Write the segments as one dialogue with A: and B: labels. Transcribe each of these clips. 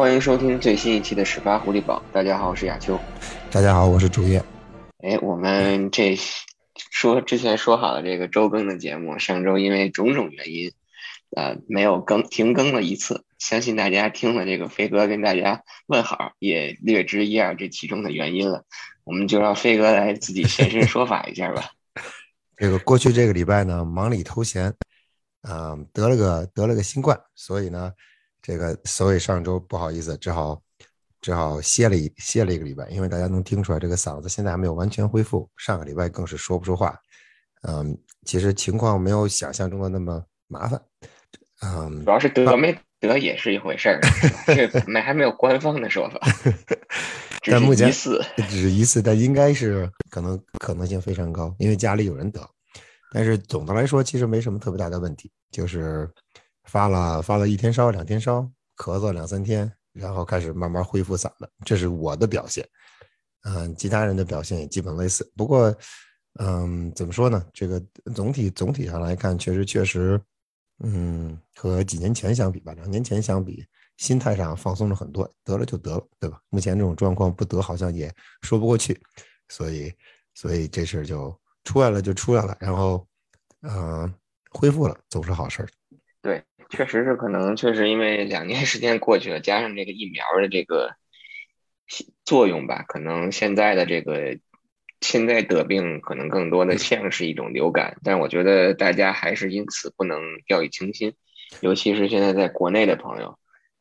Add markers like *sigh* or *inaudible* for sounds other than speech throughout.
A: 欢迎收听最新一期的始发狐狸堡。大家好，我是亚秋。
B: 大家好，我是竹叶。
A: 哎，我们这说之前说好的这个周更的节目，上周因为种种原因，呃，没有更停更了一次。相信大家听了这个飞哥跟大家问好，也略知一二这其中的原因了。我们就让飞哥来自己现身说法一下吧。*laughs*
B: 这个过去这个礼拜呢，忙里偷闲，嗯，得了个得了个新冠，所以呢。这个所以上周不好意思，只好只好歇了一歇了一个礼拜，因为大家能听出来这个嗓子现在还没有完全恢复。上个礼拜更是说不出话，嗯，其实情况没有想象中的那么麻烦，嗯，
A: 主要是得没得也是一回事儿，这 *laughs* 没还没有官方的说法，*laughs*
B: 但目前
A: 疑似
B: 只是疑似，但应该是可能可能性非常高，因为家里有人得，但是总的来说其实没什么特别大的问题，就是。发了发了一天烧两天烧，咳嗽两三天，然后开始慢慢恢复嗓子，这是我的表现。嗯，其他人的表现也基本类似。不过，嗯，怎么说呢？这个总体总体上来看，确实确实，嗯，和几年前相比吧，两年前相比，心态上放松了很多。得了就得了，对吧？目前这种状况不得好像也说不过去，所以所以这事就出来了就出来了，然后嗯，恢复了总是好事儿。
A: 对。确实是可能，确实因为两年时间过去了，加上这个疫苗的这个作用吧，可能现在的这个现在得病可能更多的像是一种流感，但我觉得大家还是因此不能掉以轻心，尤其是现在在国内的朋友，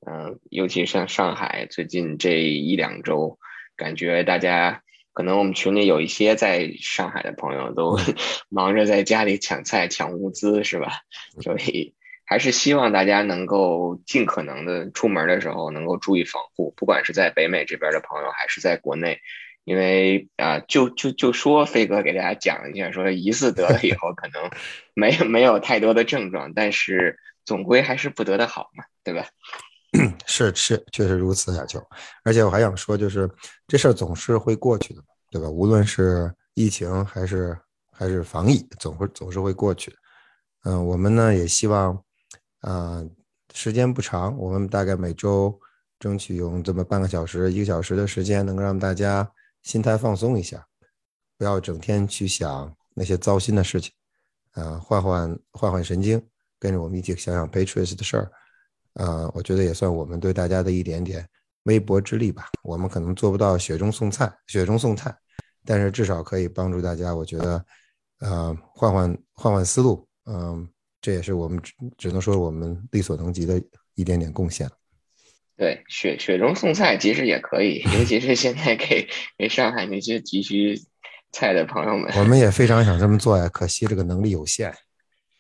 A: 嗯，尤其像上海最近这一两周，感觉大家可能我们群里有一些在上海的朋友都 *laughs* 忙着在家里抢菜抢物资，是吧？*laughs* 所以。还是希望大家能够尽可能的出门的时候能够注意防护，不管是在北美这边的朋友，还是在国内，因为啊，就就就说飞哥给大家讲一下，说疑似得了以后可能 *laughs* 没没有太多的症状，但是总归还是不得的好嘛，对吧？*coughs*
B: 是是，确实如此，小秋。而且我还想说，就是这事儿总是会过去的，对吧？无论是疫情还是还是防疫，总会总是会过去的。嗯，我们呢也希望。啊，时间不长，我们大概每周争取用这么半个小时、一个小时的时间，能够让大家心态放松一下，不要整天去想那些糟心的事情，啊，换换换换神经，跟着我们一起想想 Patriots 的事儿，啊，我觉得也算我们对大家的一点点微薄之力吧。我们可能做不到雪中送炭，雪中送炭，但是至少可以帮助大家。我觉得，呃，换换换换思路，嗯。这也是我们只只能说我们力所能及的一点点贡献。
A: 对，雪雪中送菜其实也可以，尤其是现在给给上海那些急需菜的朋友们。
B: 我们也非常想这么做呀，可惜这个能力有限。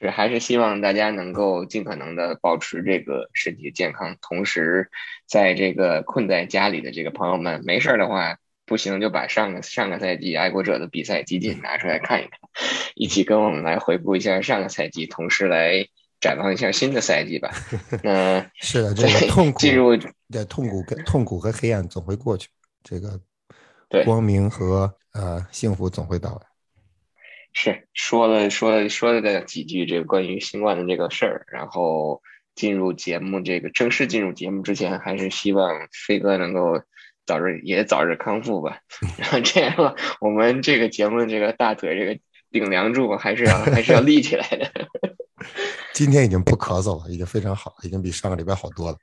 A: 是，还是希望大家能够尽可能的保持这个身体健康，同时在这个困在家里的这个朋友们，没事儿的话。不行，就把上个上个赛季爱国者的比赛集锦拿出来看一看，一起跟我们来回顾一下上个赛季，同时来展望一下新的赛季吧。*laughs* 嗯，
B: 是的，这个痛苦
A: 进入
B: 的痛苦跟痛苦和黑暗总会过去，这个
A: 对
B: 光明和呃幸福总会到来。
A: 是说了说了说了几句这个关于新冠的这个事儿，然后进入节目这个正式进入节目之前，还是希望飞哥能够。早日也早日康复吧，*laughs* 然后这样我们这个节目的这个大腿这个顶梁柱还是要还是要立起来的。*laughs*
B: 今天已经不咳嗽了，已经非常好，已经比上个礼拜好多了。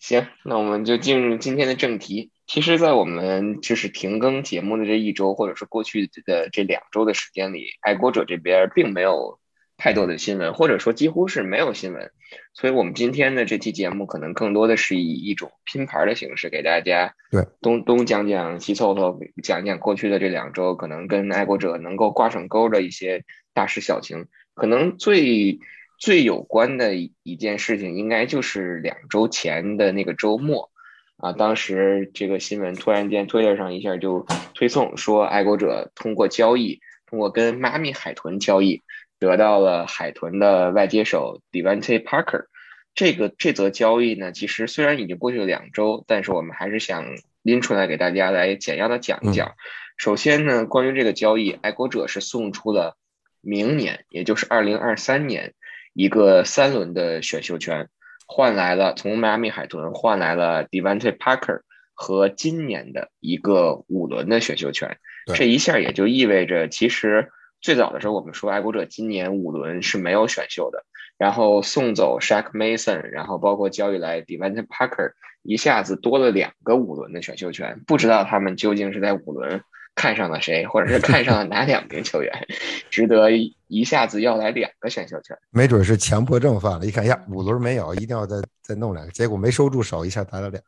A: 行，那我们就进入今天的正题。其实，在我们就是停更节目的这一周，或者是过去的这两周的时间里，爱国者这边并没有。太多的新闻，或者说几乎是没有新闻，所以我们今天的这期节目可能更多的是以一种拼盘的形式给大家，
B: 对，
A: 东东讲讲西凑凑，讲讲过去的这两周可能跟爱国者能够挂上钩的一些大事小情。可能最最有关的一件事情，应该就是两周前的那个周末啊，当时这个新闻突然间推特上一下就推送说，爱国者通过交易，通过跟妈咪海豚交易。得到了海豚的外接手 Devante Parker，这个这则交易呢，其实虽然已经过去了两周，但是我们还是想拎出来给大家来简要的讲一讲。首先呢，关于这个交易，爱国者是送出了明年，也就是二零二三年一个三轮的选秀权，换来了从迈阿密海豚换来了 Devante Parker 和今年的一个五轮的选秀权，这一下也就意味着，其实最早的时候我们说爱国者今年五轮是没有选秀的，然后送走 Shaq Mason，然后包括交易来 Devante Parker，一下子多了两个五轮的选秀权，不知道他们究竟是在五轮。看上了谁，或者是看上了哪两名球员，*laughs* 值得一下子要来两个选秀权？
B: 没准是强迫症犯了，一看呀，五轮没有，一定要再再弄两个，结果没收住手，一下打了两。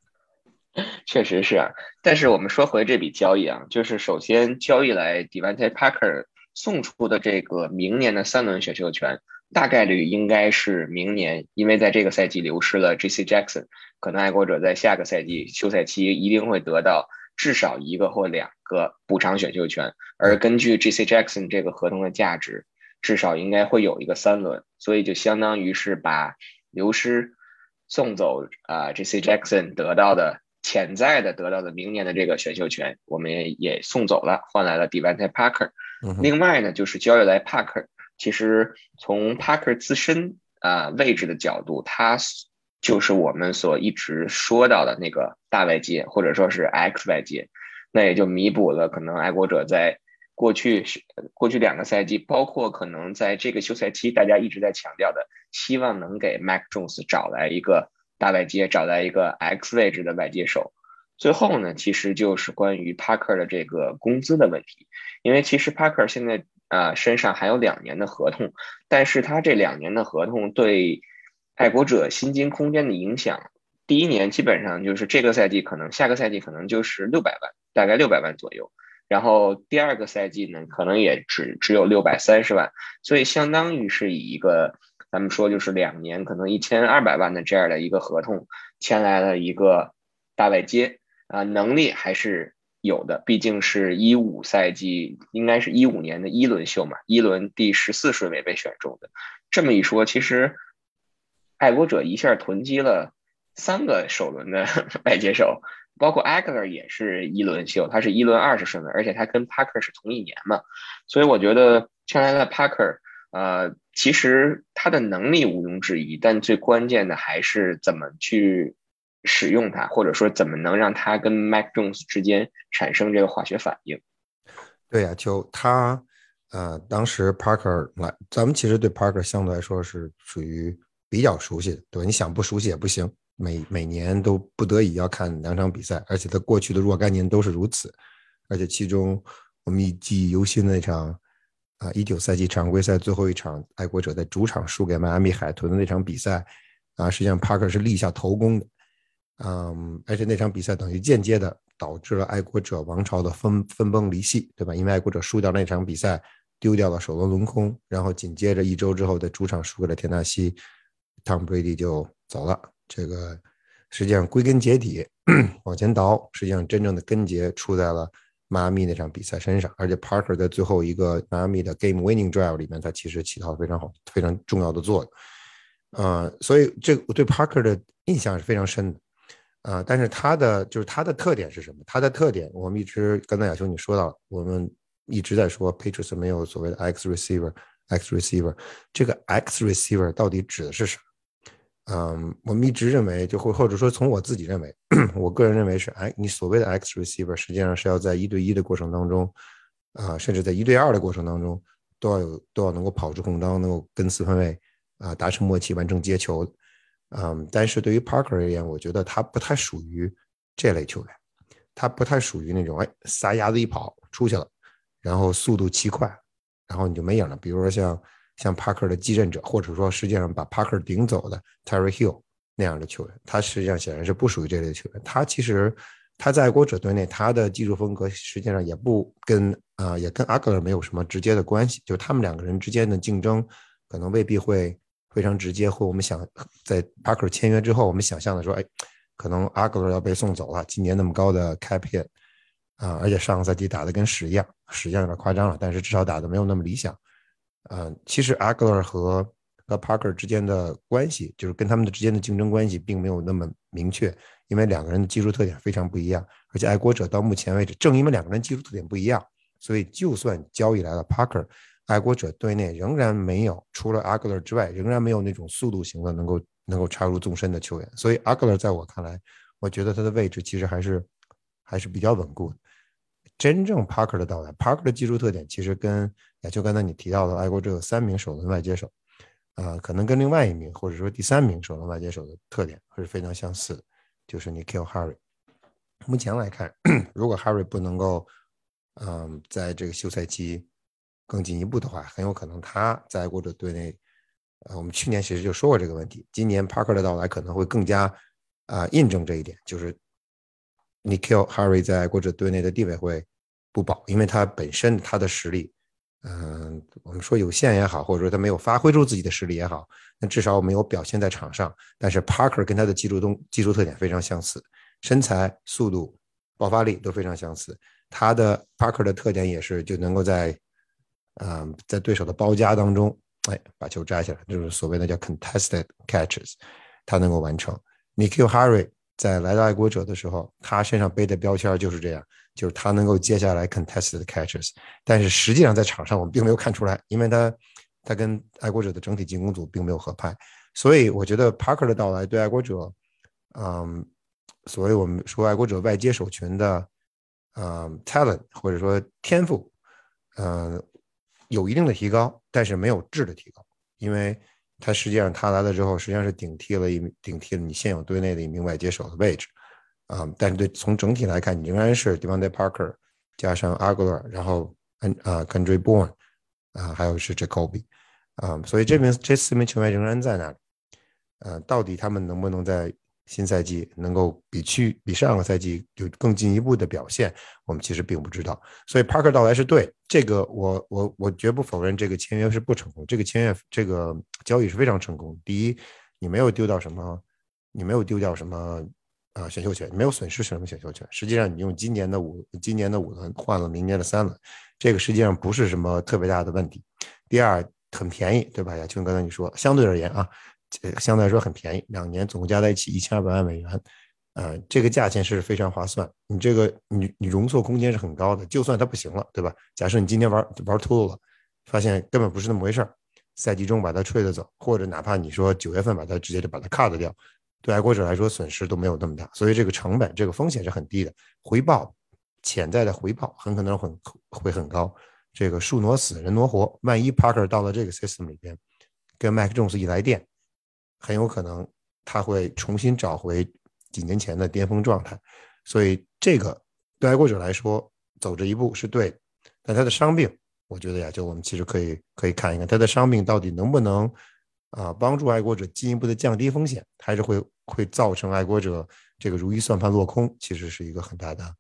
B: *laughs*
A: 确实是啊，但是我们说回这笔交易啊，就是首先交易来 Devante Parker 送出的这个明年的三轮选秀权，大概率应该是明年，因为在这个赛季流失了 J.C. Jackson，可能爱国者在下个赛季休赛期一定会得到。至少一个或两个补偿选秀权，而根据 J.C. Jackson 这个合同的价值，至少应该会有一个三轮，所以就相当于是把流失送走啊，J.C. Jackson 得到的潜在的得到的明年的这个选秀权，我们也也送走了，换来了 Devante Parker。另外呢，就是交易来 Parker，其实从 Parker 自身啊位置的角度，他。就是我们所一直说到的那个大外接，或者说是 X 外接，那也就弥补了可能爱国者在过去过去两个赛季，包括可能在这个休赛期，大家一直在强调的，希望能给 Mac Jones 找来一个大外接，找来一个 X 位置的外接手。最后呢，其实就是关于 Parker 的这个工资的问题，因为其实 Parker 现在啊身上还有两年的合同，但是他这两年的合同对。爱国者薪金空间的影响，第一年基本上就是这个赛季，可能下个赛季可能就是六百万，大概六百万左右。然后第二个赛季呢，可能也只只有六百三十万，所以相当于是以一个咱们说就是两年可能一千二百万的这样的一个合同签来了一个大外接啊，能力还是有的，毕竟是一五赛季，应该是一五年的一轮秀嘛，一轮第十四顺位被选中的。这么一说，其实。爱国者一下囤积了三个首轮的 *laughs* 外接手，包括 a g l e r 也是一轮秀，他是一轮二十顺位，而且他跟 Parker 是同一年嘛，所以我觉得签来了 Parker，呃，其实他的能力毋庸置疑，但最关键的还是怎么去使用它，或者说怎么能让他跟 Mac Jones 之间产生这个化学反应。
B: 对呀，就他，呃，当时 Parker 来，咱们其实对 Parker 相对来说是属于。比较熟悉的，对你想不熟悉也不行，每每年都不得已要看两场比赛，而且他过去的若干年都是如此，而且其中我们记忆犹新的那场啊，一九赛季常规赛最后一场，爱国者在主场输给迈阿密海豚的那场比赛啊，实际上帕克是立下头功的，嗯，而且那场比赛等于间接的导致了爱国者王朝的分分崩离析，对吧？因为爱国者输掉那场比赛，丢掉了首轮轮空，然后紧接着一周之后在主场输给了田纳西。Tom Brady 就走了，这个实际上归根结底往前倒，实际上真正的根结出在了迈阿密那场比赛身上。而且 Parker 在最后一个迈阿密的 Game Winning Drive 里面，他其实起到了非常好、非常重要的作用。呃，所以这我对 Parker 的印象是非常深的。呃，但是他的就是他的特点是什么？他的特点，我们一直刚才亚兄你说到，我们一直在说 Patriots 没有所谓的 X Receiver，X Receiver，这个 X Receiver 到底指的是什么？嗯，我们一直认为，就或或者说从我自己认为，*clears throat* 我个人认为是，哎，你所谓的 X receiver 实际上是要在一对一的过程当中，啊，甚至在一对二的过程当中，都要有都要能够跑出空当，能够跟四分卫啊达成默契，完成接球。嗯，但是对于 Parker 而言，我觉得他不太属于这类球员，他不太属于那种哎撒丫子一跑出去了，然后速度奇快，然后你就没影了。比如说像。像帕克的继任者，或者说实际上把帕克顶走的 Terry Hill 那样的球员，他实际上显然是不属于这类球员。他其实他在爱国者队内，他的技术风格实际上也不跟啊，也跟阿格尔没有什么直接的关系。就他们两个人之间的竞争，可能未必会非常直接。或我们想在帕克签约之后，我们想象的说，哎，可能阿格尔要被送走了。今年那么高的 cap hit 啊，而且上个赛季打的跟屎一样，屎一样有点夸张了，但是至少打的没有那么理想。嗯，其实 a g l e r 和和 Parker 之间的关系，就是跟他们的之间的竞争关系，并没有那么明确，因为两个人的技术特点非常不一样。而且爱国者到目前为止，正因为两个人技术特点不一样，所以就算交易来了 Parker，爱国者队内仍然没有除了 a g l e r 之外，仍然没有那种速度型的能够能够插入纵深的球员。所以阿格勒在我看来，我觉得他的位置其实还是还是比较稳固的。真正 Parker 的到来，Parker 的技术特点其实跟也就刚才你提到的爱国者有三名首轮外接手，啊，可能跟另外一名或者说第三名首轮外接手的特点是非常相似的，就是你 Kill Harry。目前来看，*clears throat* 如果 Harry 不能够，嗯，在这个休赛期更进一步的话，很有可能他在爱国者队内，呃，我们去年其实就说过这个问题，今年 Parker 的到来可能会更加啊印证这一点，就是。你 kill Harry 在国者队内的地位会不保，因为他本身他的实力，嗯，我们说有限也好，或者说他没有发挥出自己的实力也好，那至少没有表现在场上。但是 Parker 跟他的技术动技术特点非常相似，身材、速度、爆发力都非常相似。他的 Parker 的特点也是就能够在，嗯，在对手的包夹当中，哎，把球摘下来，就是所谓的叫 contested catches，他能够完成。你 kill Harry。在来到爱国者的时候，他身上背的标签就是这样，就是他能够接下来 contested catches，但是实际上在场上我们并没有看出来，因为他他跟爱国者的整体进攻组并没有合拍，所以我觉得 Parker 的到来对爱国者，嗯，所谓我们说爱国者外接手群的，嗯，talent 或者说天赋，嗯，有一定的提高，但是没有质的提高，因为。他实际上他来了之后，实际上是顶替了一顶替了你现有队内的一名外接手的位置，啊，但是对从整体来看，你仍然是 Devontae Parker 加上 Aguilar，然后嗯啊 Kendrick Bourne 啊，还有是 Jacoby 啊，所以这名这四名球员仍然在那里，呃，到底他们能不能在？新赛季能够比去比上个赛季有更进一步的表现，我们其实并不知道。所以 Parker 到来是对这个，我我我绝不否认这个签约是不成功，这个签约这个交易是非常成功。第一，你没有丢掉什么，你没有丢掉什么啊选秀权，没有损失什么选秀权。实际上，你用今年的五今年的五轮换了明年的三轮，这个实际上不是什么特别大的问题。第二，很便宜，对吧？亚青刚才你说，相对而言啊。相对来说很便宜，两年总共加在一起一千二百万美元，呃，这个价钱是非常划算。你这个你你容错空间是很高的，就算它不行了，对吧？假设你今天玩玩秃了，发现根本不是那么回事儿，赛季中把它吹着走，或者哪怕你说九月份把它直接就把它 cut 掉，对爱国者来说损失都没有那么大，所以这个成本这个风险是很低的，回报潜在的回报很可能很会很高。这个树挪死人挪活，万一 Parker 到了这个 system 里边，跟 Mac Jones 一来电。很有可能他会重新找回几年前的巅峰状态，所以这个对爱国者来说走这一步是对。但他的伤病，我觉得呀，就我们其实可以可以看一看他的伤病到底能不能啊帮助爱国者进一步的降低风险，还是会会造成爱国者这个如意算盘落空，其实是一个很大的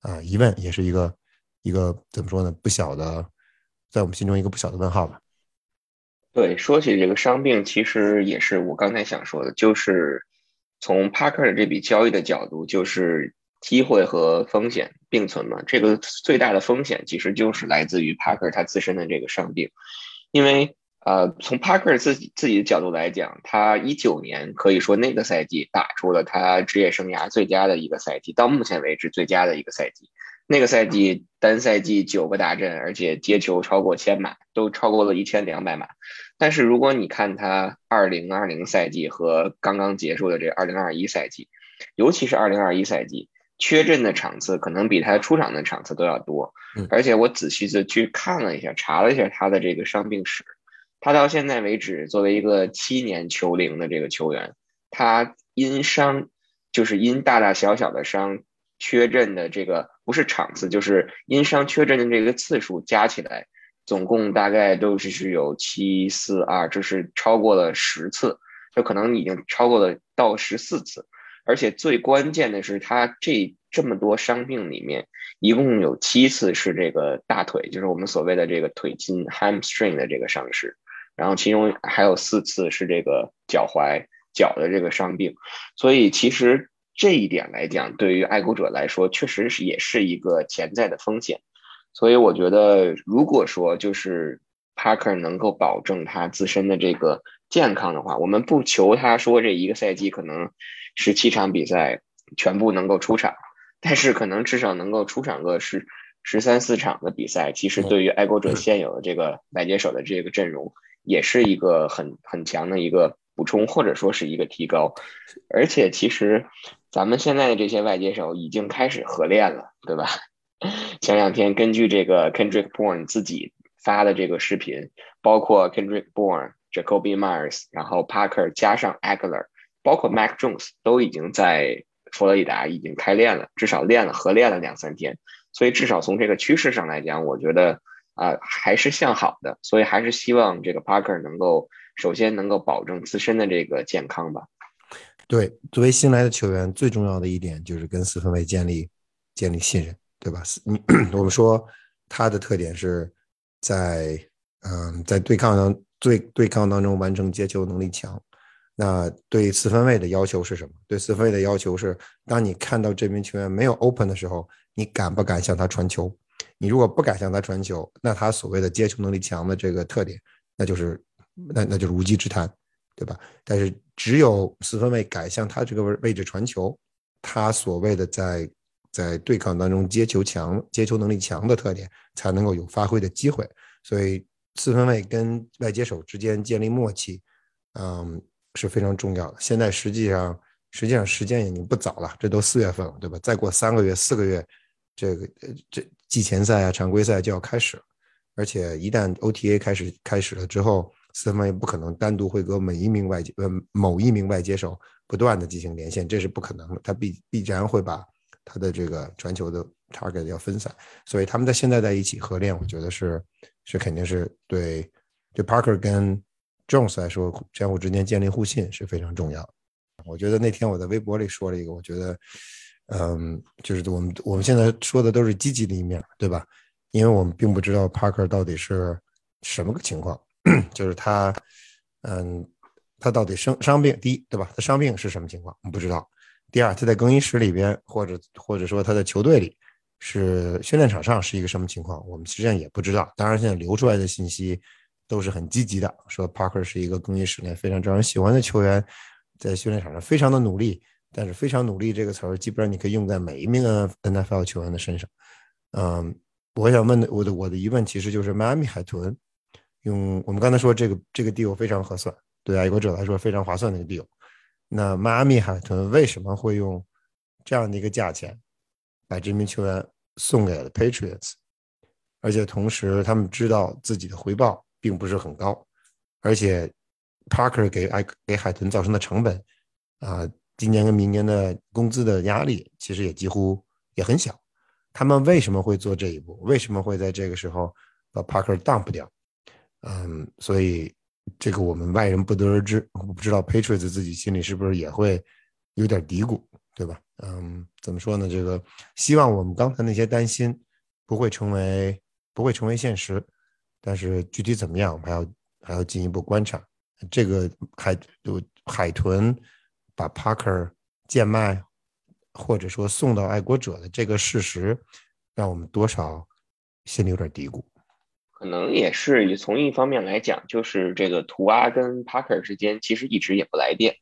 B: 啊疑问，也是一个一个怎么说呢？不小的，在我们心中一个不小的问号吧。
A: 对，说起这个伤病，其实也是我刚才想说的，就是从帕克的这笔交易的角度，就是机会和风险并存嘛。这个最大的风险其实就是来自于帕克他自身的这个伤病，因为呃，从帕克自己自己的角度来讲，他一九年可以说那个赛季打出了他职业生涯最佳的一个赛季，到目前为止最佳的一个赛季。那个赛季单赛季九个大阵，而且接球超过千码，都超过了一千两百码。但是如果你看他二零二零赛季和刚刚结束的这二零二一赛季，尤其是二零二一赛季，缺阵的场次可能比他出场的场次都要多。而且我仔细的去看了一下，查了一下他的这个伤病史，他到现在为止作为一个七年球龄的这个球员，他因伤就是因大大小小的伤。缺阵的这个不是场次，就是因伤缺阵的这个次数加起来，总共大概都是是有七四二，这是超过了十次，就可能已经超过了到十四次。而且最关键的是，他这这么多伤病里面，一共有七次是这个大腿，就是我们所谓的这个腿筋 （hamstring） 的这个伤势，然后其中还有四次是这个脚踝脚的这个伤病，所以其实。这一点来讲，对于爱国者来说，确实是也是一个潜在的风险。所以我觉得，如果说就是 Parker 能够保证他自身的这个健康的话，我们不求他说这一个赛季可能十七场比赛全部能够出场，但是可能至少能够出场个十十三四场的比赛，其实对于爱国者现有的这个外接手的这个阵容，也是一个很很强的一个补充或者说是一个提高。而且其实咱们现在的这些外接手已经开始合练了，对吧？*laughs* 前两天根据这个 Kendrick Bourne 自己发的这个视频，包括 Kendrick Bourne、Jacoby Myers，然后 Parker 加上 Aguilar，包括 Mac Jones 都已经在佛罗里达已经开练了，至少练了合练了两三天。所以至少从这个趋势上来讲，我觉得啊还是向好的。所以还是希望这个 Parker 能够首先能够保证自身的这个健康吧。
B: 对，作为新来的球员，最重要的一点就是跟四分卫建立建立信任。对吧？你 *clears throat* 我们说他的特点是在嗯，在对抗当对对抗当中完成接球能力强。那对四分卫的要求是什么？对四分卫的要求是，当你看到这名球员没有 open 的时候，你敢不敢向他传球？你如果不敢向他传球，那他所谓的接球能力强的这个特点，那就是那那就是无稽之谈，对吧？但是只有四分卫改向他这个位位置传球，他所谓的在。在对抗当中接球强、接球能力强的特点，才能够有发挥的机会。所以四分卫跟外接手之间建立默契，嗯，是非常重要的。现在实际上，实际上时间已经不早了，这都四月份了，对吧？再过三个月、四个月，这个这季前赛啊、常规赛就要开始了。而且一旦 OTA 开始开始了之后，四分卫不可能单独会跟每一名外接呃某一名外接手不断的进行连线，这是不可能的。他必必然会把。他的这个传球的 target 要分散，所以他们在现在在一起合练，我觉得是是肯定是对对 Parker 跟 Jones 来说，相互之间建立互信是非常重要。我觉得那天我在微博里说了一个，我觉得，嗯，就是我们我们现在说的都是积极的一面，对吧？因为我们并不知道 Parker 到底是什么个情况，*clears throat* 就是他，嗯，他到底生伤病，第一，对吧？他伤病是什么情况，我们不知道。第二，他在更衣室里边，或者或者说他在球队里，是训练场上是一个什么情况，我们实际上也不知道。当然，现在流出来的信息都是很积极的，说 Parker 是一个更衣室内非常招人喜欢的球员，在训练场上非常的努力。但是“非常努力”这个词儿，基本上你可以用在每一名 NFL 球员的身上。嗯，我想问的，我的我的疑问其实就是迈阿密海豚用我们刚才说这个这个 deal 非常合算，对爱国者来说非常划算的一个 deal。那迈阿密海豚为什么会用这样的一个价钱把这名球员送给了 Patriots？而且同时他们知道自己的回报并不是很高，而且 Parker 给爱给海豚造成的成本啊，今年跟明年的工资的压力其实也几乎也很小。他们为什么会做这一步？为什么会在这个时候把 Parker dump 掉？嗯，所以。这个我们外人不得而知，我不知道 Patriots 自己心里是不是也会有点嘀咕，对吧？嗯，怎么说呢？这个希望我们刚才那些担心不会成为不会成为现实，但是具体怎么样，我们还要还要进一步观察。这个海就海豚把 Parker 贱卖，或者说送到爱国者的这个事实，让我们多少心里有点嘀咕。
A: 可能也是从一方面来讲，就是这个图阿跟帕克之间其实一直也不来电，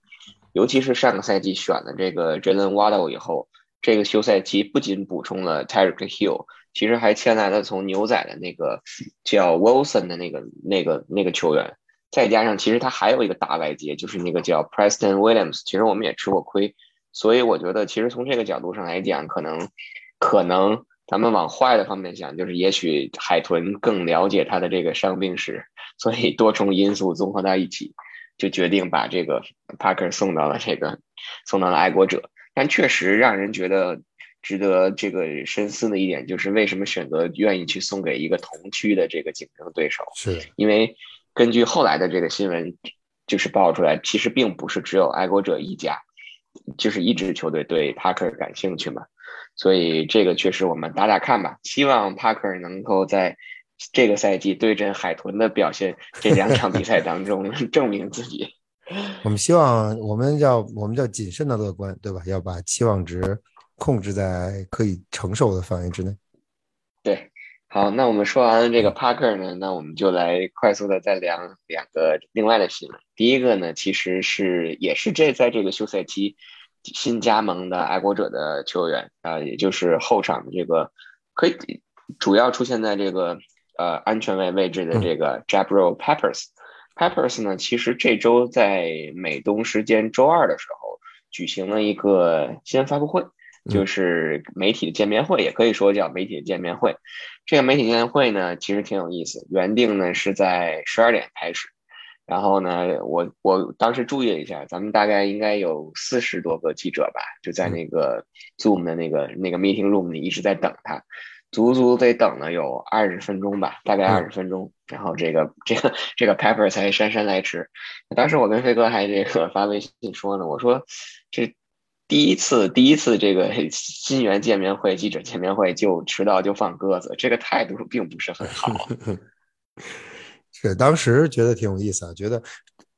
A: 尤其是上个赛季选了这个 Jalen Waddle 以后，这个休赛期不仅补充了 Tyreek Hill，其实还签来了从牛仔的那个叫 Wilson 的那个那个那个球员，再加上其实他还有一个大外接，就是那个叫 Preston Williams，其实我们也吃过亏，所以我觉得其实从这个角度上来讲，可能可能。咱们往坏的方面想，就是也许海豚更了解他的这个伤病史，所以多重因素综合在一起，就决定把这个 Parker 送到了这个送到了爱国者。但确实让人觉得值得这个深思的一点，就是为什么选择愿意去送给一个同区的这个竞争对手？
B: 是
A: 因为根据后来的这个新闻，就是爆出来，其实并不是只有爱国者一家，就是一支球队对 Parker 感兴趣嘛。所以这个确实我们打打看吧，希望帕克能够在这个赛季对阵海豚的表现这两场比赛当中 *laughs* 证明自己。
B: 我们希望我们要我们叫谨慎的乐观，对吧？要把期望值控制在可以承受的范围之内。
A: 对，好，那我们说完了这个帕克呢，那我们就来快速的再聊两个另外的新闻。第一个呢，其实是也是这在这个休赛期。新加盟的爱国者的球员啊，也就是后场的这个可以主要出现在这个呃安全位位置的这个 Jabril Peppers，Peppers 呢，其实这周在美东时间周二的时候举行了一个新闻发布会，就是媒体的见面会，也可以说叫媒体的见面会。这个媒体见面会呢，其实挺有意思，原定呢是在十二点开始。然后呢，我我当时注意了一下，咱们大概应该有四十多个记者吧，就在那个 Zoom 的那个那个 meeting room 里一直在等他，足足得等了有二十分钟吧，大概二十分钟。然后这个这个这个 Pepper 才姗姗来迟。当时我跟飞哥还这个发微信说呢，我说这第一次第一次这个 *laughs* 新源见面会记者见面会就迟到就放鸽子，这个态度并不是很好。*laughs*
B: 是当时觉得挺有意思啊，觉得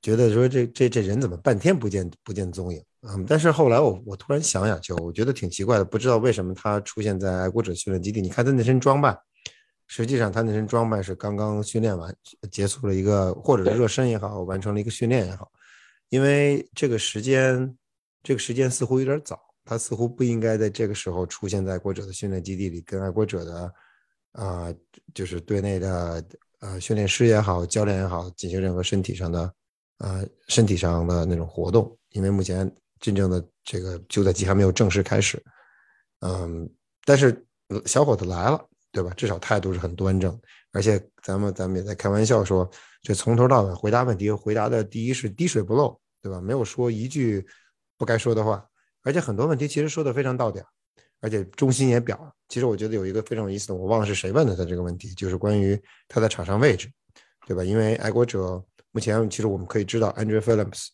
B: 觉得说这这这人怎么半天不见不见踪影嗯，但是后来我我突然想想，就我觉得挺奇怪的，不知道为什么他出现在爱国者训练基地。你看他那身装扮，实际上他那身装扮是刚刚训练完，结束了一个或者是热身也好，完成了一个训练也好。因为这个时间这个时间似乎有点早，他似乎不应该在这个时候出现在爱国者的训练基地里，跟爱国者的啊就是队内的。呃，训练师也好，教练也好，进行任何身体上的，呃，身体上的那种活动，因为目前真正的这个休赛期还没有正式开始，嗯，但是小伙子来了，对吧？至少态度是很端正，而且咱们咱们也在开玩笑说，这从头到尾回答问题，回答的第一是滴水不漏，对吧？没有说一句不该说的话，而且很多问题其实说的非常到点。而且中心也表，其实我觉得有一个非常有意思的，我忘了是谁问的他这个问题，就是关于他的场上位置，对吧？因为爱国者目前其实我们可以知道，Andrew Phillips，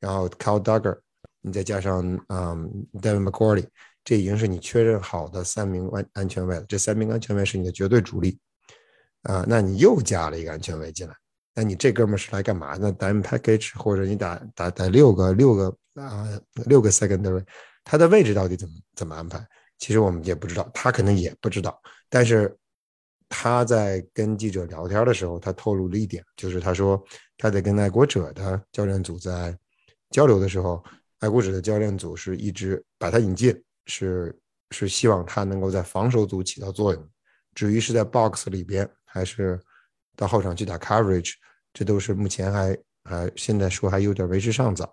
B: 然后 Cal Duggar，你再加上嗯 Devin McCourty，这已经是你确认好的三名安安全位了。这三名安全位是你的绝对主力啊，那你又加了一个安全位进来，那你这哥们是来干嘛呢？Diamond Package，或者你打打打六个六个啊六个 Secondary，他的位置到底怎么怎么安排？其实我们也不知道，他可能也不知道。但是他在跟记者聊天的时候，他透露了一点，就是他说他在跟爱国者的教练组在交流的时候，爱国者的教练组是一直把他引进，是是希望他能够在防守组起到作用。至于是在 box 里边，还是到后场去打 coverage，这都是目前还还现在说还有点为时尚早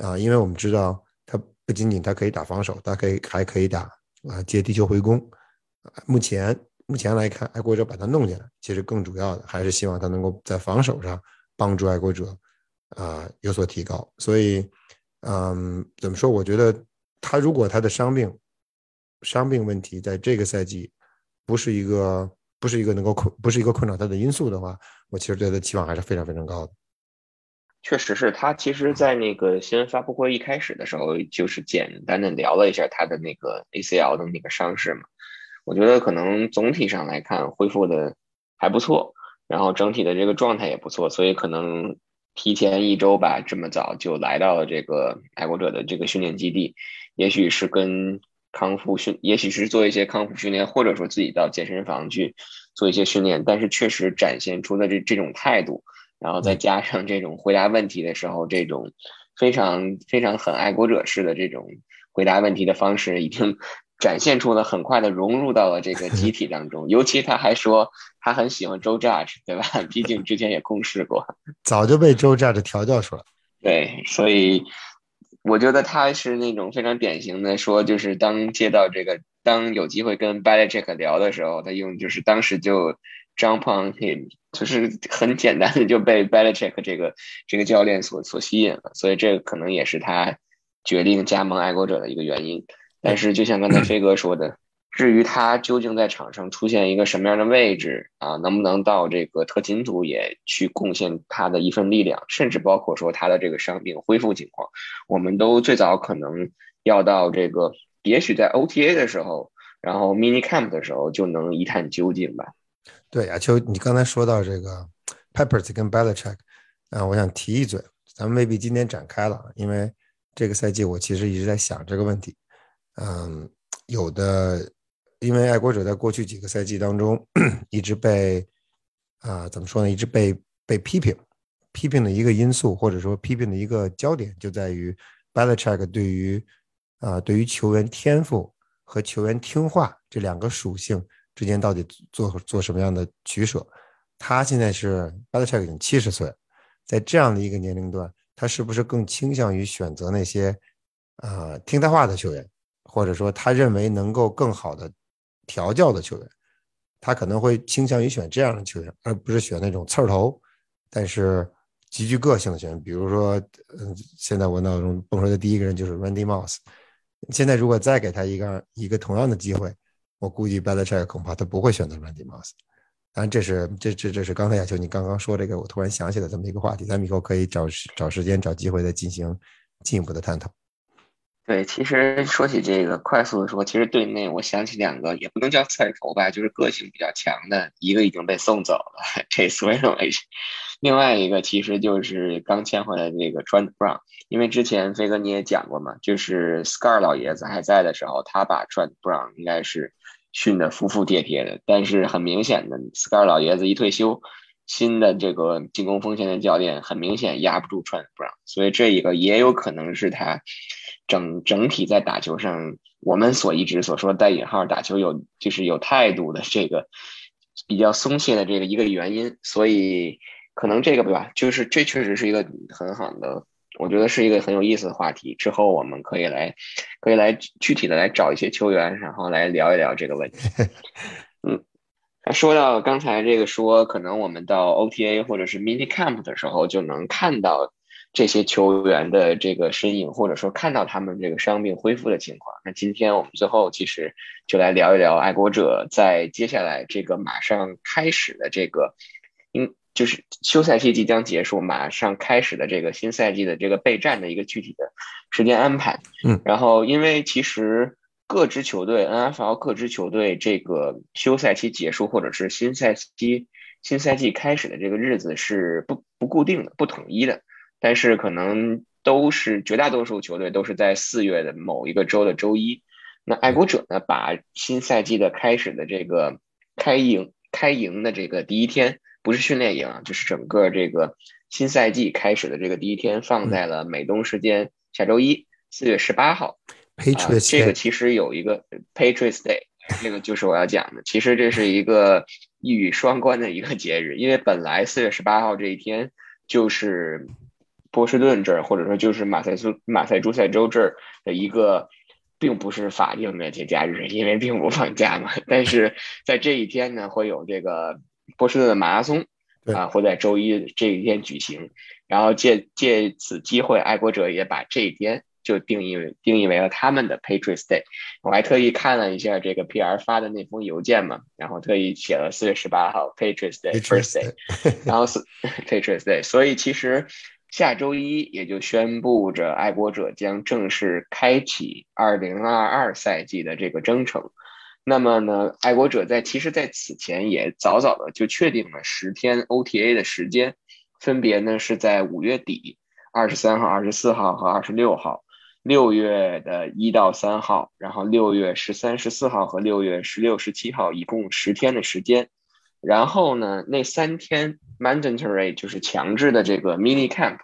B: 啊，因为我们知道他不仅仅他可以打防守，他可以还可以打。啊，接地球回攻，目前目前来看，爱国者把他弄进来，其实更主要的还是希望他能够在防守上帮助爱国者啊有所提高。所以，嗯，怎么说？我觉得他如果他的伤病伤病问题在这个赛季不是一个不是一个能够困不是一个困扰他的因素的话，我其实对他的期望还是非常非常高的。
A: 确实是他，其实，在那个新闻发布会一开始的时候，就是简单的聊了一下他的那个 ACL 的那个伤势嘛。我觉得可能总体上来看恢复的还不错，然后整体的这个状态也不错，所以可能提前一周吧，这么早就来到了这个爱国者的这个训练基地，也许是跟康复训，也许是做一些康复训练，或者说自己到健身房去做一些训练，但是确实展现出的这这种态度。然后再加上这种回答问题的时候，这种非常非常很爱国者式的这种回答问题的方式，已经 *laughs* 展现出了很快的融入到了这个集体当中。尤其他还说他很喜欢周 Judge，对吧？*laughs* 毕竟之前也共事过，*laughs*
B: 早就被周 Judge 调教出来。
A: 对，所以我觉得他是那种非常典型的，说就是当接到这个，当有机会跟 Belichick 聊的时候，他用就是当时就。Jump on him，就是很简单的就被 *laughs* Belichick 这个这个教练所所吸引了，所以这个可能也是他决定加盟爱国者的一个原因。但是就像刚才飞哥说的，至于他究竟在场上出现一个什么样的位置啊，能不能到这个特勤组也去贡献他的一份力量，甚至包括说他的这个伤病恢复情况，我们都最早可能要到这个，也许在 OTA 的时候，然后 Mini Camp 的时候就能一探究竟吧。
B: 对亚秋，你刚才说到这个 Peppers 跟 Belichick，啊，我想提一嘴，咱们未必今天展开了，因为这个赛季我其实一直在想这个问题。嗯，有的，因为爱国者在过去几个赛季当中一直被啊，怎么说呢，一直被被批评，批评的一个因素或者说批评的一个焦点就在于 Belichick 对于啊对于球员天赋和球员听话这两个属性。之间到底做做什么样的取舍？他现在是 Belichick 已经七十岁，在这样的一个年龄段，他是不是更倾向于选择那些啊听他话的球员，或者说他认为能够更好的调教的球员？他可能会倾向于选这样的球员，而不是选那种刺儿头，但是极具个性的球员。比如说，嗯，现在我脑中蹦出来的第一个人就是 Randy Moss。现在如果再给他一个一个同样的机会，我估计 Belichick 恐怕他不会选择 Randy Moss。当然，这是这这这是刚才亚秋你刚刚说这个，我突然想起来这么一个话题，咱们以后可以找找时间找机会再进行进一步的探讨。
A: 对，其实说起这个，快速的说，其实队内我想起两个，也不能叫菜头吧，就是个性比较强的，一个已经被送走了，Chase w i l l i 另外一个其实就是刚签回来的这个 Trent Brown，因为之前飞哥你也讲过嘛，就是 Scar 老爷子还在的时候，他把 Trent Brown 应该是训得服服帖帖的，但是很明显的，Scar 老爷子一退休，新的这个进攻锋线的教练很明显压不住 Trent Brown，所以这一个也有可能是他。整整体在打球上，我们所一直所说带引号打球有就是有态度的这个比较松懈的这个一个原因，所以可能这个吧？就是这确实是一个很好的，我觉得是一个很有意思的话题。之后我们可以来可以来具体的来找一些球员，然后来聊一聊这个问题。*laughs* 嗯，说到刚才这个说，可能我们到 OTA 或者是 Mini Camp 的时候就能看到。这些球员的这个身影，或者说看到他们这个伤病恢复的情况，那今天我们最后其实就来聊一聊爱国者在接下来这个马上开始的这个，嗯，就是休赛期即将结束，马上开始的这个新赛季的这个备战的一个具体的时间安排。
B: 嗯，
A: 然后因为其实各支球队 NFL 各支球队这个休赛期结束或者是新赛期新赛季开始的这个日子是不不固定的、不统一的。但是可能都是绝大多数球队都是在四月的某一个周的周一。那爱国者呢，把新赛季的开始的这个开营开营的这个第一天，不是训练营啊，就是整个这个新赛季开始的这个第一天，放在了美东时间下周一四月十八号。
B: Patriots
A: 这个其实有一个 Patriots Day，这个就是我要讲的。其实这是一个一语双关的一个节日，因为本来四月十八号这一天就是。波士顿这儿，或者说就是马赛苏马赛诸塞州这儿的一个，并不是法定的节假日，因为并不放假嘛。但是在这一天呢，会有这个波士顿的马拉松啊，会在周一这一天举行。然后借借此机会，爱国者也把这一天就定义为定义为了他们的 Patriots Day。我还特意看了一下这个 PR 发的那封邮件嘛，然后特意写了四月十八号 Patriots Day First Day，然后是 *laughs* Patriots Day。所以其实。下周一也就宣布着，爱国者将正式开启二零二二赛季的这个征程。那么呢，爱国者在其实在此前也早早的就确定了十天 OTA 的时间，分别呢是在五月底二十三号、二十四号和二十六号，六月的一到三号，然后六月十三、十四号和六月十六、十七号，一共十天的时间。然后呢，那三天 mandatory 就是强制的这个 mini camp，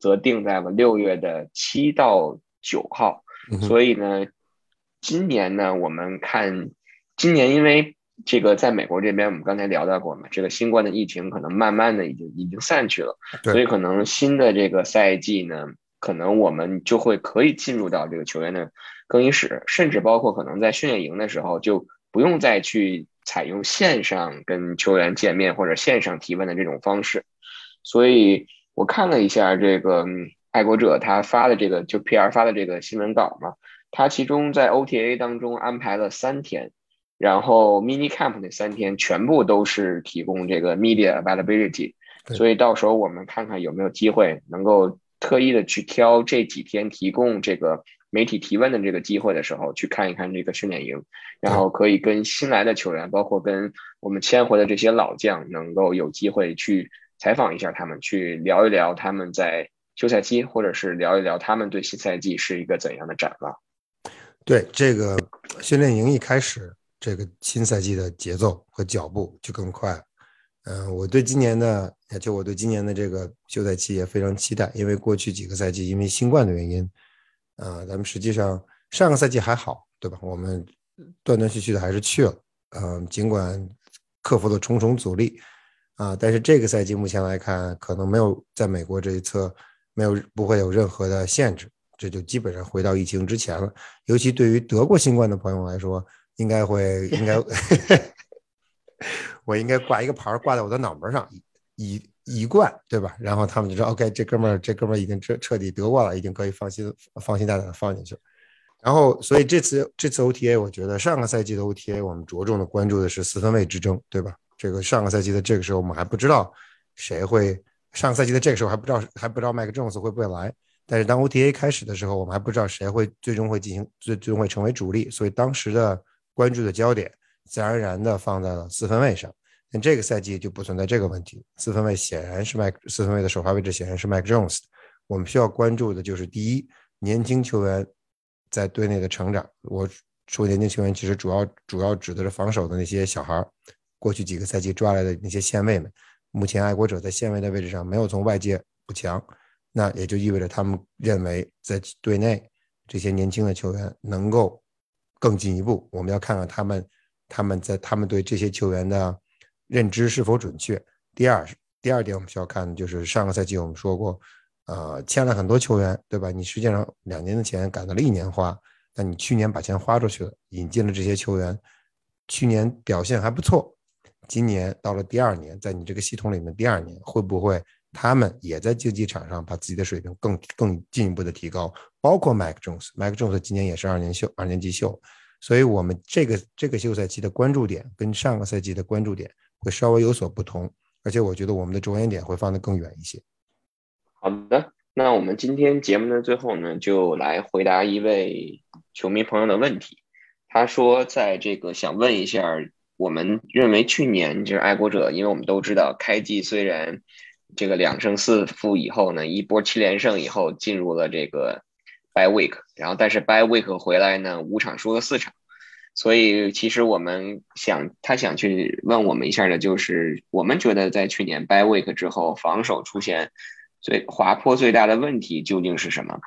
A: 则定在了六月的七到九号。所以呢，今年呢，我们看今年因为这个在美国这边，我们刚才聊到过嘛，这个新冠的疫情可能慢慢的已经已经散去了，所以可能新的这个赛季呢，可能我们就会可以进入到这个球员的更衣室，甚至包括可能在训练营的时候就不用再去。采用线上跟球员见面或者线上提问的这种方式，所以我看了一下这个爱国者他发的这个就 PR 发的这个新闻稿嘛，他其中在 OTA 当中安排了三天，然后 Mini Camp 那三天全部都是提供这个 Media Availability，所以到时候我们看看有没有机会能够特意的去挑这几天提供这个。媒体提问的这个机会的时候，去看一看这个训练营，然后可以跟新来的球员，包括跟我们签回的这些老将，能够有机会去采访一下他们，去聊一聊他们在休赛期，或者是聊一聊他们对新赛季是一个怎样的展望。
B: 对这个训练营一开始，这个新赛季的节奏和脚步就更快了。嗯，我对今年的，也就我对今年的这个休赛期也非常期待，因为过去几个赛季因为新冠的原因。啊，咱们实际上上个赛季还好，对吧？我们断断续续的还是去了，嗯，尽管克服了重重阻力，啊，但是这个赛季目前来看，可能没有在美国这一侧没有不会有任何的限制，这就基本上回到疫情之前了。尤其对于得过新冠的朋友来说，应该会应该，*laughs* 我应该挂一个牌挂在我的脑门上，一一贯对吧？然后他们就说 OK，这哥们儿这哥们儿已经彻彻底得过了，已经可以放心放心大胆的放进去了。然后，所以这次这次 OTA，我觉得上个赛季的 OTA，我们着重的关注的是四分卫之争，对吧？这个上个赛季的这个时候，我们还不知道谁会。上个赛季的这个时候还不知道还不知道麦克琼斯会不会来，但是当 OTA 开始的时候，我们还不知道谁会最终会进行最最终会成为主力，所以当时的关注的焦点自然而然的放在了四分卫上。但这个赛季就不存在这个问题，四分卫显然是麦四分卫的首发位置显然是麦克琼斯。我们需要关注的就是第一，年轻球员在队内的成长。我说年轻球员，其实主要主要指的是防守的那些小孩儿。过去几个赛季抓来的那些线位们，目前爱国者在线位的位置上没有从外界补强，那也就意味着他们认为在队内这些年轻的球员能够更进一步。我们要看看他们他们在他们对这些球员的认知是否准确。第二，第二点我们需要看的就是上个赛季我们说过，呃，签了很多球员，对吧？你实际上两年的钱赶到了一年花，但你去年把钱花出去了，引进了这些球员，去年表现还不错。今年到了第二年，在你这个系统里面，第二年会不会他们也在竞技场上把自己的水平更更进一步的提高？包括 Mike Jones，Mike Jones 今年也是二年秀二年级秀，所以我们这个这个休赛期的关注点跟上个赛季的关注点会稍微有所不同，而且我觉得我们的着眼点会放得更远一些。
A: 好的，那我们今天节目的最后呢，就来回答一位球迷朋友的问题。他说，在这个想问一下。我们认为去年就是爱国者，因为我们都知道开季虽然这个两胜四负以后呢，一波七连胜以后进入了这个 by week，然后但是 by week 回来呢五场输了四场，所以其实我们想他想去问我们一下的就是我们觉得在去年 by week 之后防守出现最滑坡最大的问题究竟是什么？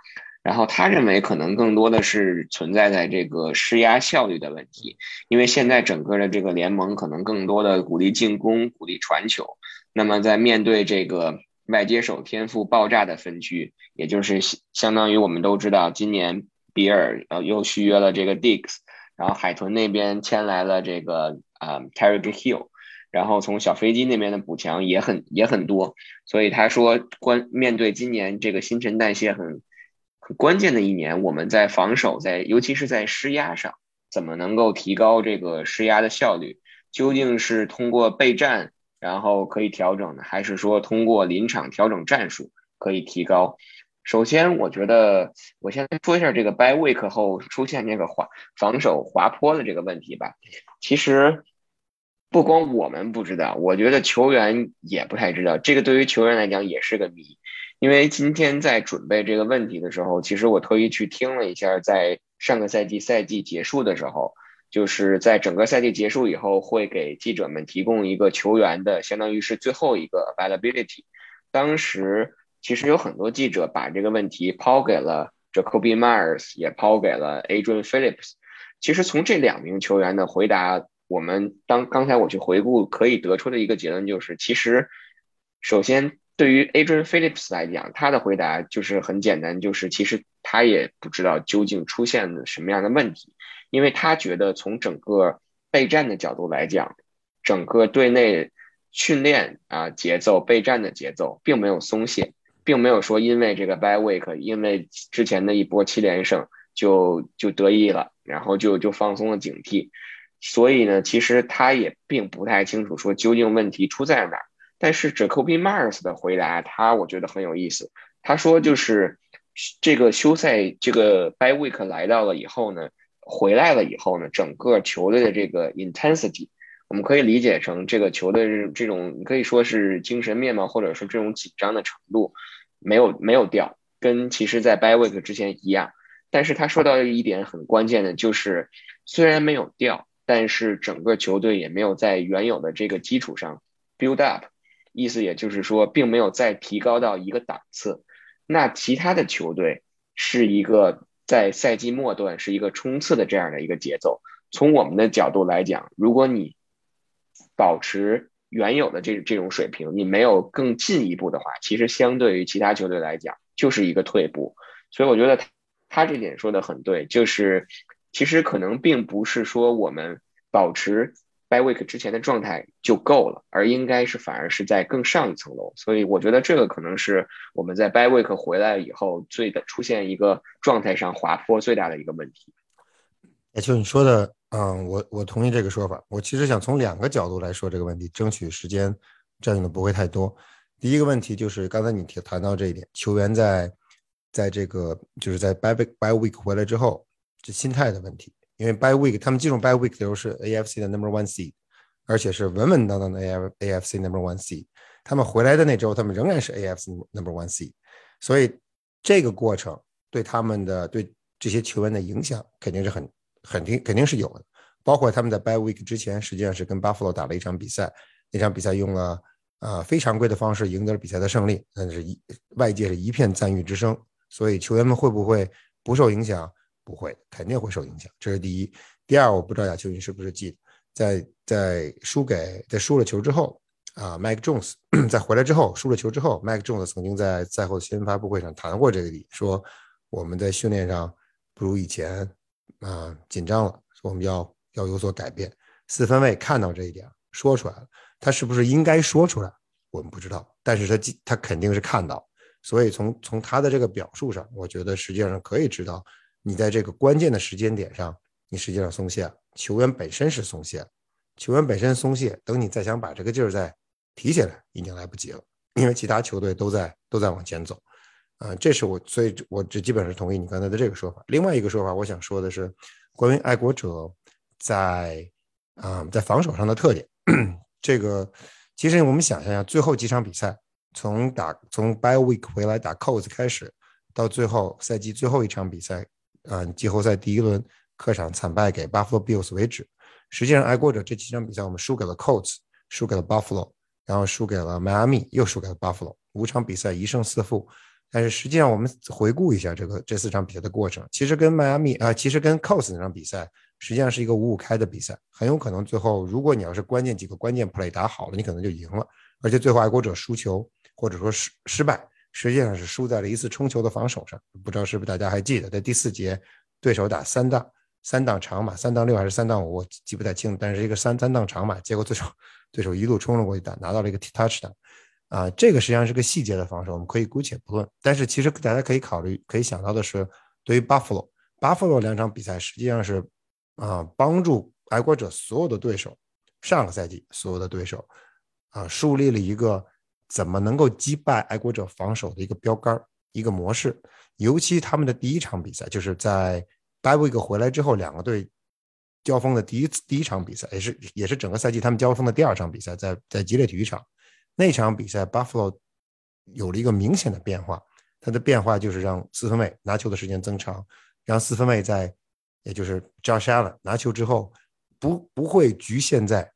A: 然后他认为可能更多的是存在在这个施压效率的问题，因为现在整个的这个联盟可能更多的鼓励进攻、鼓励传球。那么在面对这个外接手天赋爆炸的分区，也就是相当于我们都知道，今年比尔呃又续约了这个 Dix，然后海豚那边签来了这个啊 Terry Hill，然后从小飞机那边的补强也很也很多，所以他说关面对今年这个新陈代谢很。很关键的一年，我们在防守，在尤其是在施压上，怎么能够提高这个施压的效率？究竟是通过备战，然后可以调整呢，还是说通过临场调整战术可以提高？首先，我觉得我先说一下这个 by week 后出现这个滑防守滑坡的这个问题吧。其实不光我们不知道，我觉得球员也不太知道。这个对于球员来讲也是个谜。因为今天在准备这个问题的时候，其实我特意去听了一下，在上个赛季赛季结束的时候，就是在整个赛季结束以后，会给记者们提供一个球员的，相当于是最后一个 availability。当时其实有很多记者把这个问题抛给了 Jacoby Myers，也抛给了 Adrian Phillips。其实从这两名球员的回答，我们当刚才我去回顾，可以得出的一个结论就是，其实首先。对于 Adrian Phillips 来讲，他的回答就是很简单，就是其实他也不知道究竟出现了什么样的问题，因为他觉得从整个备战的角度来讲，整个队内训练啊节奏、备战的节奏并没有松懈，并没有说因为这个 bye week，因为之前的一波七连胜就就得意了，然后就就放松了警惕，所以呢，其实他也并不太清楚说究竟问题出在哪儿。但是 Jacoby Myers 的回答，他我觉得很有意思。他说，就是这个休赛这个 by week 来到了以后呢，回来了以后呢，整个球队的这个 intensity，我们可以理解成这个球队这种可以说是精神面貌，或者说这种紧张的程度没有没有掉，跟其实在 by week 之前一样。但是他说到一点很关键的，就是虽然没有掉，但是整个球队也没有在原有的这个基础上 build up。意思也就是说，并没有再提高到一个档次。那其他的球队是一个在赛季末段是一个冲刺的这样的一个节奏。从我们的角度来讲，如果你保持原有的这这种水平，你没有更进一步的话，其实相对于其他球队来讲，就是一个退步。所以我觉得他他这点说的很对，就是其实可能并不是说我们保持。By week 之前的状态就够了，而应该是反而是在更上一层楼，所以我觉得这个可能是我们在 by week 回来以后最的出现一个状态上滑坡最大的一个问题。
B: 也就你说的，嗯，我我同意这个说法。我其实想从两个角度来说这个问题，争取时间占用的不会太多。第一个问题就是刚才你提谈到这一点，球员在在这个就是在 by by week 回来之后，这心态的问题。因为 by week 他们进入 by week 的时候是 AFC 的 number one seed，而且是稳稳当当的 A AFC number one seed。他们回来的那周，他们仍然是 AFC number one seed。所以这个过程对他们的对这些球员的影响肯定是很很定肯定是有的。包括他们在 by week 之前，实际上是跟 Buffalo 打了一场比赛，那场比赛用了呃非常规的方式赢得了比赛的胜利，那是一外界是一片赞誉之声。所以球员们会不会不受影响？不会，肯定会受影响，这是第一。第二，我不知道亚秋你是不是记得，在在输给在输了球之后啊，Mike Jones *coughs* 在回来之后输了球之后，Mike Jones 曾经在赛后新闻发布会上谈过这个理，说我们在训练上不如以前啊紧张了，我们要要有所改变。四分卫看到这一点，说出来了，他是不是应该说出来，我们不知道，但是他记他肯定是看到，所以从从他的这个表述上，我觉得实际上可以知道。你在这个关键的时间点上，你实际上松懈了。球员本身是松懈了，球员本身松懈，等你再想把这个劲儿再提起来，已经来不及了。因为其他球队都在都在往前走，啊，这是我，所以我这基本是同意你刚才的这个说法。另外一个说法，我想说的是关于爱国者在啊在防守上的特点。这个其实我们想象一下，最后几场比赛，从打从 by week 回来打 c o s 开始，到最后赛季最后一场比赛。嗯，季后赛第一轮客场惨败给 Buffalo Bills 为止。实际上，爱国者这几场比赛，我们输给了 Colts，输给了 Buffalo，然后输给了迈阿密，又输给了 Buffalo，五场比赛一胜四负。但是实际上，我们回顾一下这个这四场比赛的过程，其实跟迈阿密啊，其实跟 Colts 那场比赛，实际上是一个五五开的比赛。很有可能最后，如果你要是关键几个关键 play 打好了，你可能就赢了。而且最后爱国者输球或者说失失败。实际上是输在了一次冲球的防守上，不知道是不是大家还记得，在第四节，对手打三档三档长马，三档六还是三档五，我记不太清，但是一个三三档长马，结果对手对手一路冲了过去打，拿到了一个 touchdown，啊，这个实际上是个细节的防守，我们可以姑且不论。但是其实大家可以考虑，可以想到的是，对于 Buffalo，Buffalo 两场比赛实际上是啊，帮助爱国者所有的对手，上个赛季所有的对手啊，树立了一个。怎么能够击败爱国者防守的一个标杆一个模式？尤其他们的第一场比赛，就是在 by week 回来之后，两个队交锋的第一次第一场比赛，也是也是整个赛季他们交锋的第二场比赛，在在吉列体育场那场比赛，Buffalo 有了一个明显的变化。它的变化就是让四分卫拿球的时间增长，让四分卫在也就是 Josh Allen 拿球之后，不不会局限在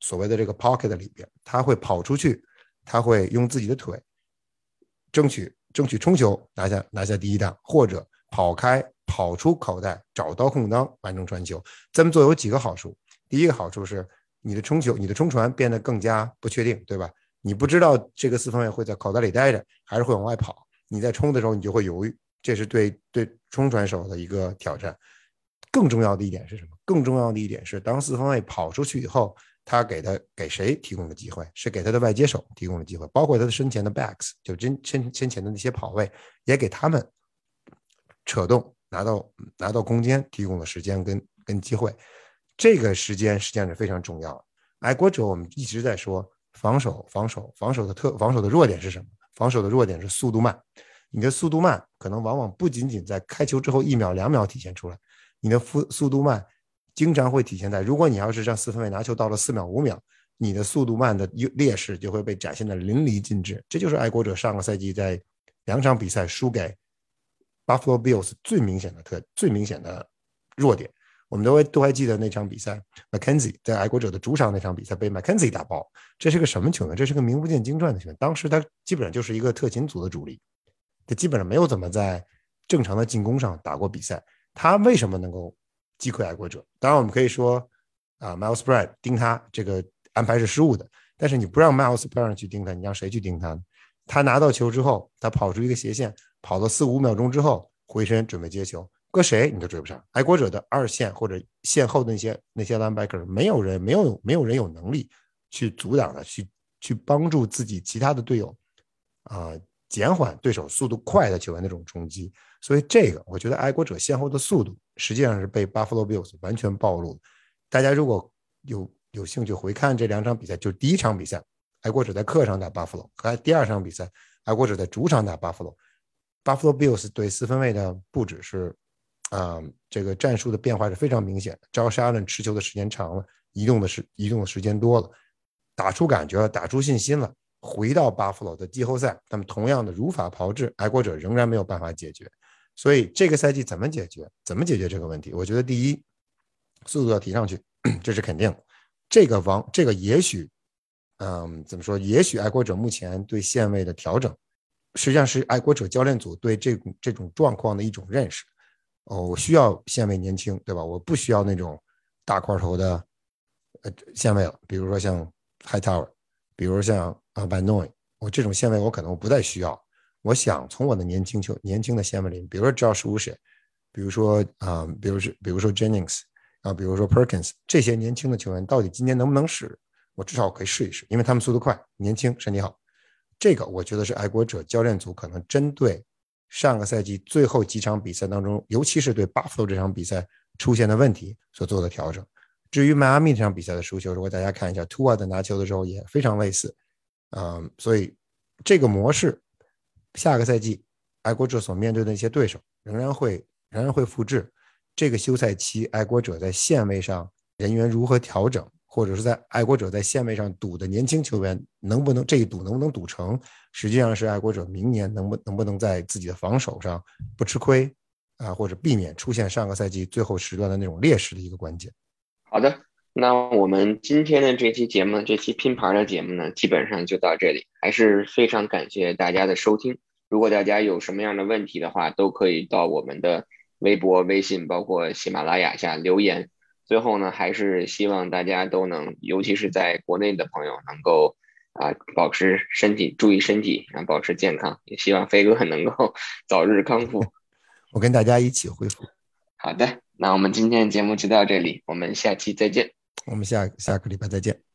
B: 所谓的这个 pocket 里边，他会跑出去。他会用自己的腿争取争取冲球拿下拿下第一档，或者跑开跑出口袋找到空当完成传球。这么做有几个好处？第一个好处是你的冲球你的冲传变得更加不确定，对吧？你不知道这个四分卫会在口袋里待着还是会往外跑，你在冲的时候你就会犹豫，这是对对冲传手的一个挑战。更重要的一点是什么？更重要的一点是当四分卫跑出去以后。他给他给谁提供了机会？是给他的外接手提供了机会，包括他的身前的 backs，就真身身前的那些跑位，也给他们扯动拿到拿到空间提供了时间跟跟机会。这个时间实际上是非常重要的。爱国者我们一直在说防守，防守，防守的特防守的弱点是什么？防守的弱点是速度慢。你的速度慢，可能往往不仅仅在开球之后一秒两秒体现出来，你的速速度慢。经常会体现在，如果你要是让四分卫拿球到了四秒五秒，你的速度慢的劣势就会被展现的淋漓尽致。这就是爱国者上个赛季在两场比赛输给 Buffalo Bills 最明显的特最明显的弱点。我们都会都还记得那场比赛，McKenzie 在爱国者的主场那场比赛被 McKenzie 打爆。这是个什么球员？这是个名不见经传的球员。当时他基本上就是一个特勤组的主力，他基本上没有怎么在正常的进攻上打过比赛。他为什么能够？击溃爱国者，当然我们可以说，啊，Miles Brad 盯他这个安排是失误的。但是你不让 Miles Turner 去盯他，你让谁去盯他呢？他拿到球之后，他跑出一个斜线，跑了四五秒钟之后，回身准备接球，搁谁你都追不上。爱国者的二线或者线后的那些那些 linebacker，没有人没有没有人有能力去阻挡他，去去帮助自己其他的队友啊，减缓对手速度快的球员那种冲击。所以这个我觉得爱国者线后的速度实际上是被 Buffalo Bills 完全暴露。大家如果有有兴趣回看这两场比赛，就是第一场比赛。爱国者在客场打巴弗罗，和第二场比赛，爱国者在主场打巴弗罗。Buffalo Bills 对四分卫的布置是，啊，这个战术的变化是非常明显的。Josh Allen 持球的时间长了，移动的时移动的时间多了，打出感觉了，打出信心了。回到巴弗罗的季后赛，那么同样的如法炮制，爱国者仍然没有办法解决。所以这个赛季怎么解决？怎么解决这个问题？我觉得第一，速度要提上去，*clears throat* 这是肯定。这个王，这个也许。嗯，怎么说？也许爱国者目前对线位的调整，实际上是爱国者教练组对这这种状况的一种认识。哦，我需要线位年轻，对吧？我不需要那种大块头的呃线位了。比如说像 High Tower，比如像啊 Van Noy，我这种线位我可能不再需要。我想从我的年轻球年轻的线位里，比如说 Josh w u s h 比如说啊，比如说比如说 Jennings，啊，比如说 Perkins，这些年轻的球员到底今年能不能使？我至少我可以试一试，因为他们速度快、年轻、身体好。这个我觉得是爱国者教练组可能针对上个赛季最后几场比赛当中，尤其是对巴弗罗这场比赛出现的问题所做的调整。至于迈阿密这场比赛的输球，如果大家看一下，图瓦在拿球的时候也非常类似。嗯，所以这个模式下个赛季爱国者所面对的一些对手仍然会仍然会复制。这个休赛期，爱国者在线位上人员如何调整？或者是在爱国者在线位上赌的年轻球员能不能这一赌能不能赌成，实际上是爱国者明年能不能不能在自己的防守上不吃亏啊，或者避免出现上个赛季最后时段的那种劣势的一个关键。
A: 好的，那我们今天的这期节目，这期拼盘的节目呢，基本上就到这里，还是非常感谢大家的收听。如果大家有什么样的问题的话，都可以到我们的微博、微信，包括喜马拉雅下留言。最后呢，还是希望大家都能，尤其是在国内的朋友，能够啊保持身体，注意身体，然后保持健康。也希望飞哥 *laughs* 能够 *laughs* 早日康复。*laughs*
B: 我跟大家一起恢复。
A: 好的，那我们今天的节目就到这里，我们下期再见。
B: 我们下下个礼拜再见。